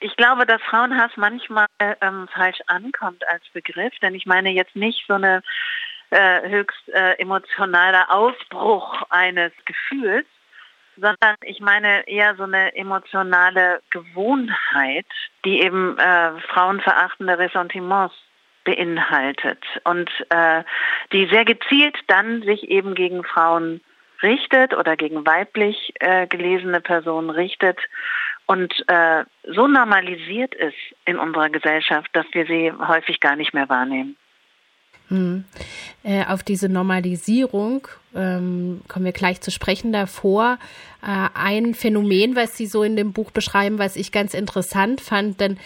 ich glaube, dass Frauenhass manchmal ähm, falsch ankommt als Begriff, denn ich meine jetzt nicht so eine äh, höchst äh, emotionaler Ausbruch eines Gefühls, sondern ich meine eher so eine emotionale Gewohnheit, die eben äh, frauenverachtende Ressentiments beinhaltet und äh, die sehr gezielt dann sich eben gegen Frauen richtet oder gegen weiblich äh, gelesene Personen richtet und äh, so normalisiert ist in unserer Gesellschaft, dass wir sie häufig gar nicht mehr wahrnehmen. Hm. Äh, auf diese Normalisierung ähm, kommen wir gleich zu sprechen davor. Äh, ein Phänomen, was Sie so in dem Buch beschreiben, was ich ganz interessant fand, denn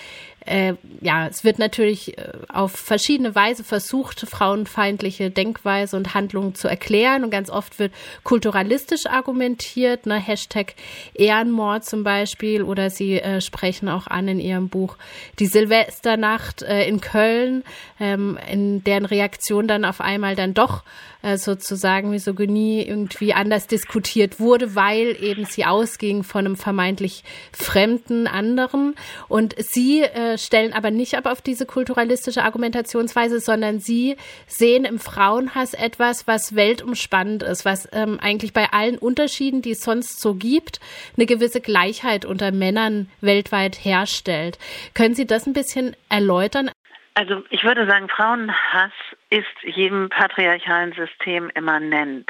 äh, ja, es wird natürlich äh, auf verschiedene Weise versucht, frauenfeindliche Denkweise und Handlungen zu erklären. Und ganz oft wird kulturalistisch argumentiert, ne, Hashtag Ehrenmord zum Beispiel. Oder Sie äh, sprechen auch an in Ihrem Buch die Silvesternacht äh, in Köln, ähm, in deren Reaktion dann auf einmal dann doch äh, sozusagen Misogynie irgendwie anders diskutiert wurde, weil eben sie ausging von einem vermeintlich fremden anderen. Und sie äh, stellen aber nicht ab auf diese kulturalistische Argumentationsweise, sondern sie sehen im Frauenhass etwas, was weltumspannend ist, was ähm, eigentlich bei allen Unterschieden, die es sonst so gibt, eine gewisse Gleichheit unter Männern weltweit herstellt. Können Sie das ein bisschen erläutern? Also ich würde sagen, Frauenhass ist jedem patriarchalen System immanent.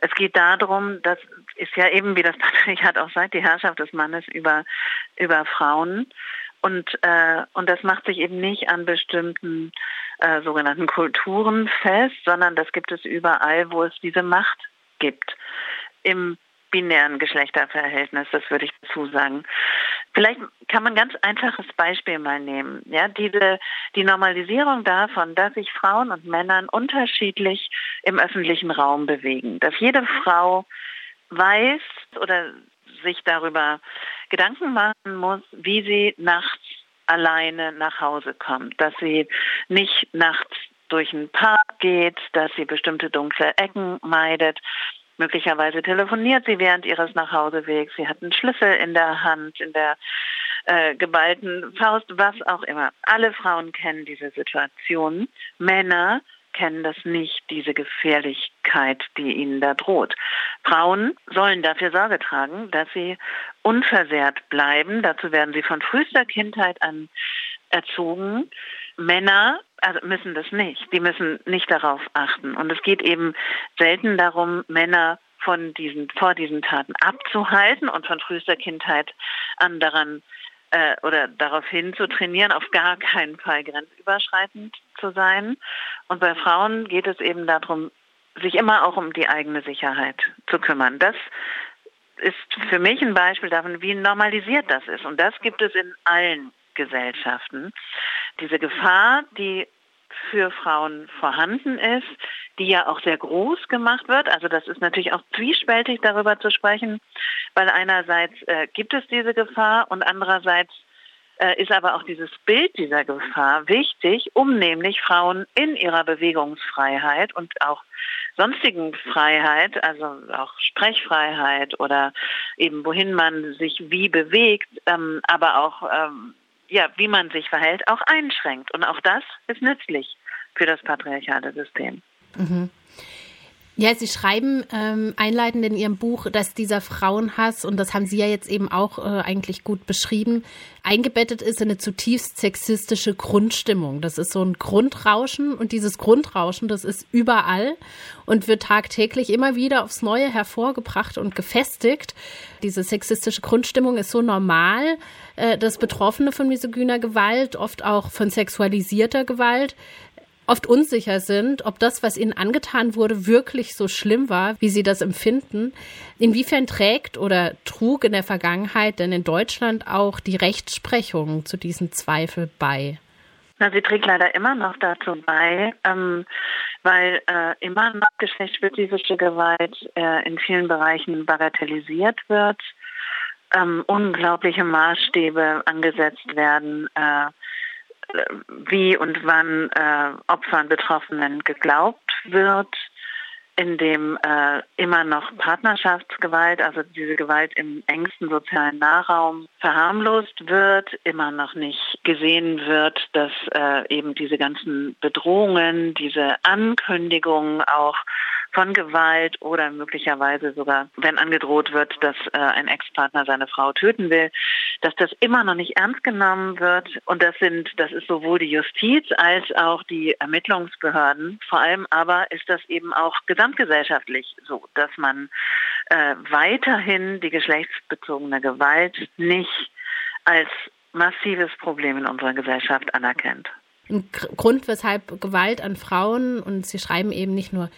Es geht darum, das ist ja eben, wie das Patriarchat auch sagt, die Herrschaft des Mannes über, über Frauen. Und, äh, und das macht sich eben nicht an bestimmten äh, sogenannten Kulturen fest, sondern das gibt es überall, wo es diese Macht gibt. Im binären Geschlechterverhältnis, das würde ich dazu sagen. Vielleicht kann man ein ganz einfaches Beispiel mal nehmen. Ja, diese, die Normalisierung davon, dass sich Frauen und Männern unterschiedlich im öffentlichen Raum bewegen. Dass jede Frau weiß oder sich darüber Gedanken machen muss, wie sie nachts alleine nach Hause kommt. Dass sie nicht nachts durch einen Park geht, dass sie bestimmte dunkle Ecken meidet, Möglicherweise telefoniert sie während ihres Nachhausewegs. Sie hat einen Schlüssel in der Hand, in der äh, geballten Faust, was auch immer. Alle Frauen kennen diese Situation. Männer kennen das nicht, diese Gefährlichkeit, die ihnen da droht. Frauen sollen dafür Sorge tragen, dass sie unversehrt bleiben. Dazu werden sie von frühester Kindheit an erzogen. Männer also müssen das nicht. Die müssen nicht darauf achten. Und es geht eben selten darum, Männer von diesen, vor diesen Taten abzuhalten und von frühester Kindheit an daran äh, oder darauf hin zu trainieren, auf gar keinen Fall grenzüberschreitend zu sein. Und bei Frauen geht es eben darum, sich immer auch um die eigene Sicherheit zu kümmern. Das ist für mich ein Beispiel davon, wie normalisiert das ist. Und das gibt es in allen Gesellschaften. Diese Gefahr, die für Frauen vorhanden ist, die ja auch sehr groß gemacht wird. Also das ist natürlich auch zwiespältig darüber zu sprechen, weil einerseits äh, gibt es diese Gefahr und andererseits äh, ist aber auch dieses Bild dieser Gefahr wichtig, um nämlich Frauen in ihrer Bewegungsfreiheit und auch sonstigen Freiheit, also auch Sprechfreiheit oder eben wohin man sich wie bewegt, ähm, aber auch ähm, ja, wie man sich verhält, auch einschränkt. Und auch das ist nützlich für das patriarchale System. Mhm. Ja, Sie schreiben ähm, einleitend in Ihrem Buch, dass dieser Frauenhass, und das haben Sie ja jetzt eben auch äh, eigentlich gut beschrieben, eingebettet ist in eine zutiefst sexistische Grundstimmung. Das ist so ein Grundrauschen und dieses Grundrauschen, das ist überall und wird tagtäglich immer wieder aufs Neue hervorgebracht und gefestigt. Diese sexistische Grundstimmung ist so normal, äh, dass Betroffene von misogyner Gewalt, oft auch von sexualisierter Gewalt, oft unsicher sind, ob das, was ihnen angetan wurde, wirklich so schlimm war, wie sie das empfinden. Inwiefern trägt oder trug in der Vergangenheit denn in Deutschland auch die Rechtsprechung zu diesen Zweifel bei? Na, sie trägt leider immer noch dazu bei, ähm, weil äh, immer noch geschlechtsspezifische Gewalt äh, in vielen Bereichen bagatellisiert wird, ähm, unglaubliche Maßstäbe angesetzt werden, äh, wie und wann äh, Opfern, Betroffenen geglaubt wird. in dem äh, immer noch Partnerschaftsgewalt, also diese Gewalt im engsten sozialen Nahraum verharmlost wird, immer noch nicht gesehen wird, dass äh, eben diese ganzen Bedrohungen, diese Ankündigungen auch von Gewalt oder möglicherweise sogar, wenn angedroht wird, dass äh, ein Ex-Partner seine Frau töten will, dass das immer noch nicht ernst genommen wird. Und das sind, das ist sowohl die Justiz als auch die Ermittlungsbehörden. Vor allem aber ist das eben auch gesamtgesellschaftlich so, dass man äh, weiterhin die geschlechtsbezogene Gewalt nicht als massives Problem in unserer Gesellschaft anerkennt. Ein Grund, weshalb Gewalt an Frauen, und Sie schreiben eben nicht nur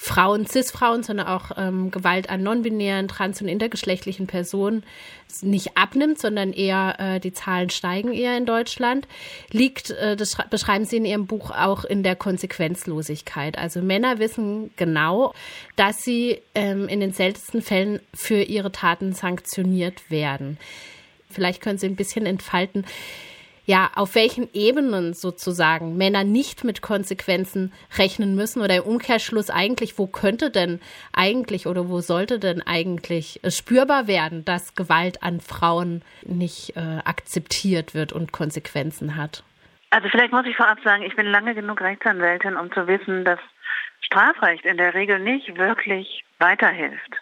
Frauen, Cis-Frauen, sondern auch ähm, Gewalt an non-binären, trans- und intergeschlechtlichen Personen nicht abnimmt, sondern eher äh, die Zahlen steigen eher in Deutschland, liegt, äh, das beschreiben Sie in Ihrem Buch auch in der Konsequenzlosigkeit. Also Männer wissen genau, dass sie ähm, in den seltensten Fällen für ihre Taten sanktioniert werden. Vielleicht können Sie ein bisschen entfalten, ja, auf welchen Ebenen sozusagen Männer nicht mit Konsequenzen rechnen müssen oder im Umkehrschluss eigentlich, wo könnte denn eigentlich oder wo sollte denn eigentlich spürbar werden, dass Gewalt an Frauen nicht äh, akzeptiert wird und Konsequenzen hat? Also vielleicht muss ich vorab sagen, ich bin lange genug Rechtsanwältin, um zu wissen, dass Strafrecht in der Regel nicht wirklich weiterhilft.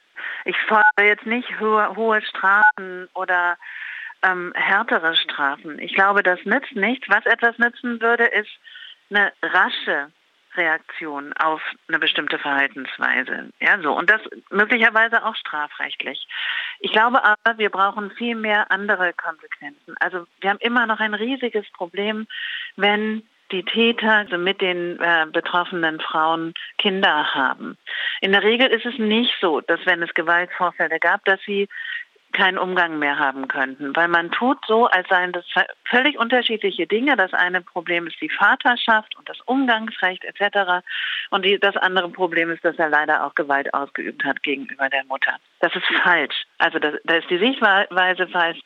Ich fordere jetzt nicht hohe, hohe Strafen oder ähm, härtere Strafen. Ich glaube, das nützt nichts. Was etwas nützen würde, ist eine rasche Reaktion auf eine bestimmte Verhaltensweise. Ja, so. Und das möglicherweise auch strafrechtlich. Ich glaube aber, wir brauchen viel mehr andere Konsequenzen. Also wir haben immer noch ein riesiges Problem, wenn die Täter also mit den äh, betroffenen Frauen Kinder haben. In der Regel ist es nicht so, dass wenn es Gewaltvorfälle gab, dass sie keinen Umgang mehr haben könnten, weil man tut so, als seien das völlig unterschiedliche Dinge. Das eine Problem ist die Vaterschaft und das Umgangsrecht etc. Und die, das andere Problem ist, dass er leider auch Gewalt ausgeübt hat gegenüber der Mutter. Das ist falsch. Also das, da ist die Sichtweise falsch,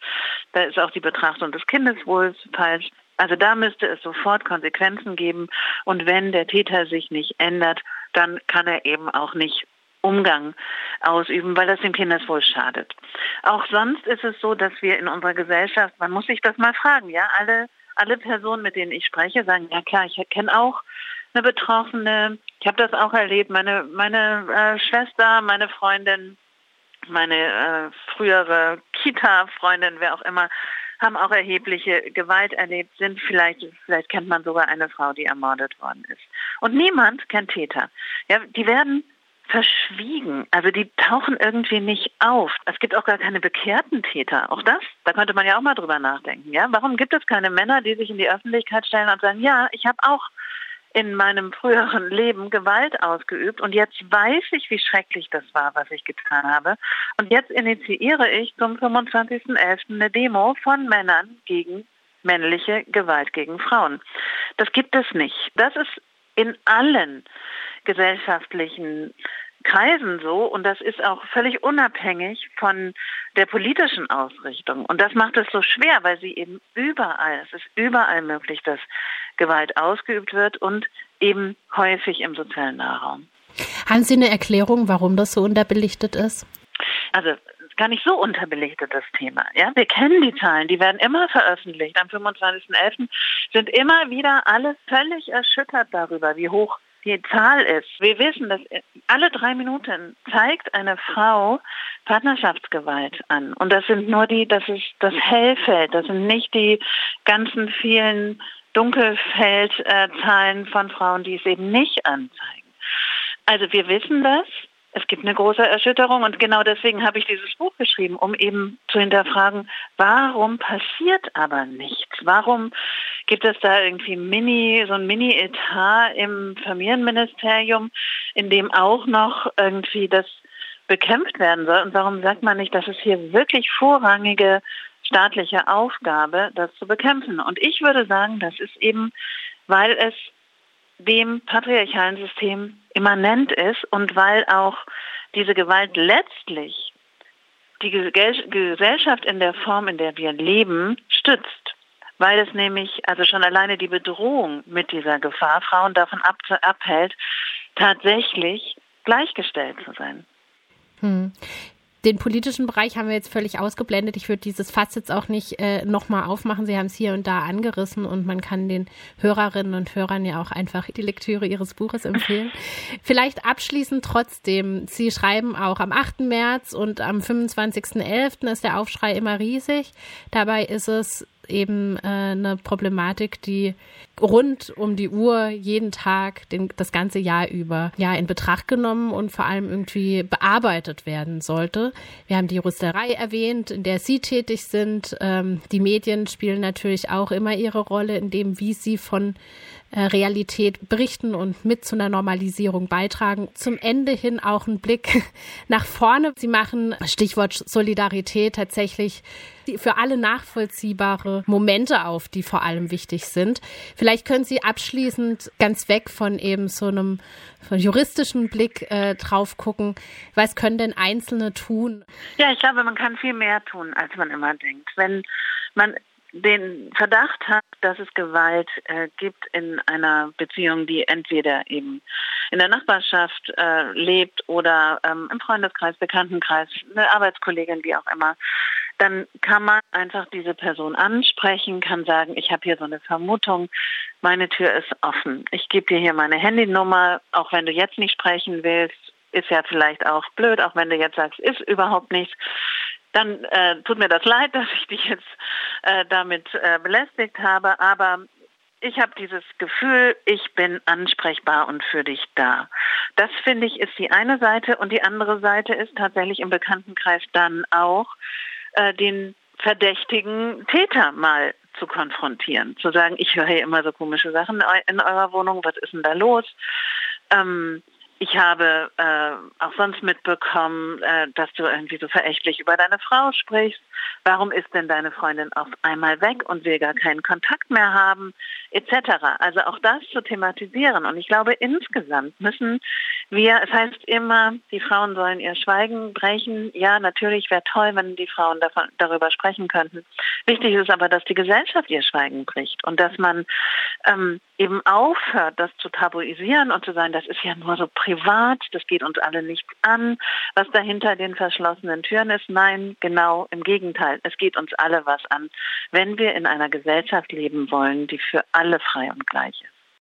da ist auch die Betrachtung des Kindeswohls falsch. Also da müsste es sofort Konsequenzen geben. Und wenn der Täter sich nicht ändert, dann kann er eben auch nicht Umgang ausüben, weil das dem Kindeswohl schadet. Auch sonst ist es so, dass wir in unserer Gesellschaft, man muss sich das mal fragen, ja, alle, alle Personen, mit denen ich spreche, sagen, ja klar, ich kenne auch eine Betroffene, ich habe das auch erlebt, meine, meine äh, Schwester, meine Freundin, meine äh, frühere Kita-Freundin, wer auch immer, haben auch erhebliche Gewalt erlebt, sind vielleicht, vielleicht kennt man sogar eine Frau, die ermordet worden ist. Und niemand kennt Täter. Ja, die werden verschwiegen. Also die tauchen irgendwie nicht auf. Es gibt auch gar keine bekehrten Täter. Auch das, da könnte man ja auch mal drüber nachdenken. Ja, warum gibt es keine Männer, die sich in die Öffentlichkeit stellen und sagen, ja, ich habe auch in meinem früheren Leben Gewalt ausgeübt und jetzt weiß ich, wie schrecklich das war, was ich getan habe. Und jetzt initiiere ich zum 25.11. eine Demo von Männern gegen männliche Gewalt gegen Frauen. Das gibt es nicht. Das ist in allen gesellschaftlichen Kreisen so und das ist auch völlig unabhängig von der politischen Ausrichtung. Und das macht es so schwer, weil sie eben überall, es ist überall möglich, dass Gewalt ausgeübt wird und eben häufig im sozialen Nahraum. Haben Sie eine Erklärung, warum das so unterbelichtet ist? Also gar nicht so unterbelichtet, das Thema. Ja, wir kennen die Zahlen, die werden immer veröffentlicht. Am 25.11. sind immer wieder alle völlig erschüttert darüber, wie hoch die Zahl ist. Wir wissen, dass alle drei Minuten zeigt eine Frau Partnerschaftsgewalt an. Und das sind nur die, das ist das Hellfeld, das sind nicht die ganzen vielen Dunkelfeldzahlen von Frauen, die es eben nicht anzeigen. Also wir wissen das es gibt eine große Erschütterung und genau deswegen habe ich dieses Buch geschrieben, um eben zu hinterfragen, warum passiert aber nichts? Warum gibt es da irgendwie Mini, so ein Mini-Etat im Familienministerium, in dem auch noch irgendwie das bekämpft werden soll? Und warum sagt man nicht, dass es hier wirklich vorrangige staatliche Aufgabe, das zu bekämpfen? Und ich würde sagen, das ist eben, weil es dem patriarchalen System immanent ist und weil auch diese Gewalt letztlich die Gesellschaft in der Form, in der wir leben, stützt. Weil es nämlich, also schon alleine die Bedrohung mit dieser Gefahr Frauen davon abhält, tatsächlich gleichgestellt zu sein. Hm. Den politischen Bereich haben wir jetzt völlig ausgeblendet. Ich würde dieses Fass jetzt auch nicht äh, nochmal aufmachen. Sie haben es hier und da angerissen und man kann den Hörerinnen und Hörern ja auch einfach die Lektüre Ihres Buches empfehlen. Vielleicht abschließend trotzdem. Sie schreiben auch am 8. März und am 25.11. ist der Aufschrei immer riesig. Dabei ist es eben äh, eine Problematik, die rund um die Uhr jeden Tag den, das ganze Jahr über ja in Betracht genommen und vor allem irgendwie bearbeitet werden sollte. Wir haben die Rüsterei erwähnt, in der Sie tätig sind. Ähm, die Medien spielen natürlich auch immer ihre Rolle in dem, wie sie von Realität berichten und mit zu einer Normalisierung beitragen. Zum Ende hin auch ein Blick nach vorne. Sie machen Stichwort Solidarität tatsächlich für alle nachvollziehbare Momente auf, die vor allem wichtig sind. Vielleicht können Sie abschließend ganz weg von eben so einem von juristischen Blick äh, drauf gucken. Was können denn Einzelne tun? Ja, ich glaube, man kann viel mehr tun, als man immer denkt. Wenn man den Verdacht hat, dass es Gewalt äh, gibt in einer Beziehung, die entweder eben in der Nachbarschaft äh, lebt oder ähm, im Freundeskreis, Bekanntenkreis, eine Arbeitskollegin, wie auch immer, dann kann man einfach diese Person ansprechen, kann sagen, ich habe hier so eine Vermutung, meine Tür ist offen. Ich gebe dir hier meine Handynummer, auch wenn du jetzt nicht sprechen willst, ist ja vielleicht auch blöd, auch wenn du jetzt sagst, ist überhaupt nichts dann äh, tut mir das leid, dass ich dich jetzt äh, damit äh, belästigt habe, aber ich habe dieses Gefühl, ich bin ansprechbar und für dich da. Das finde ich ist die eine Seite und die andere Seite ist tatsächlich im Bekanntenkreis dann auch äh, den verdächtigen Täter mal zu konfrontieren, zu sagen, ich höre hier immer so komische Sachen in eurer Wohnung, was ist denn da los? Ähm, ich habe äh, auch sonst mitbekommen, äh, dass du irgendwie so verächtlich über deine Frau sprichst. Warum ist denn deine Freundin auf einmal weg und will gar keinen Kontakt mehr haben, etc. Also auch das zu thematisieren. Und ich glaube, insgesamt müssen wir, es heißt immer, die Frauen sollen ihr Schweigen brechen. Ja, natürlich wäre toll, wenn die Frauen davon, darüber sprechen könnten. Wichtig ist aber, dass die Gesellschaft ihr Schweigen bricht und dass man ähm, eben aufhört, das zu tabuisieren und zu sagen, das ist ja nur so privat, das geht uns alle nichts an, was dahinter den verschlossenen Türen ist. Nein, genau im Gegenteil. Es geht uns alle was an, wenn wir in einer Gesellschaft leben wollen, die für alle frei und gleich ist.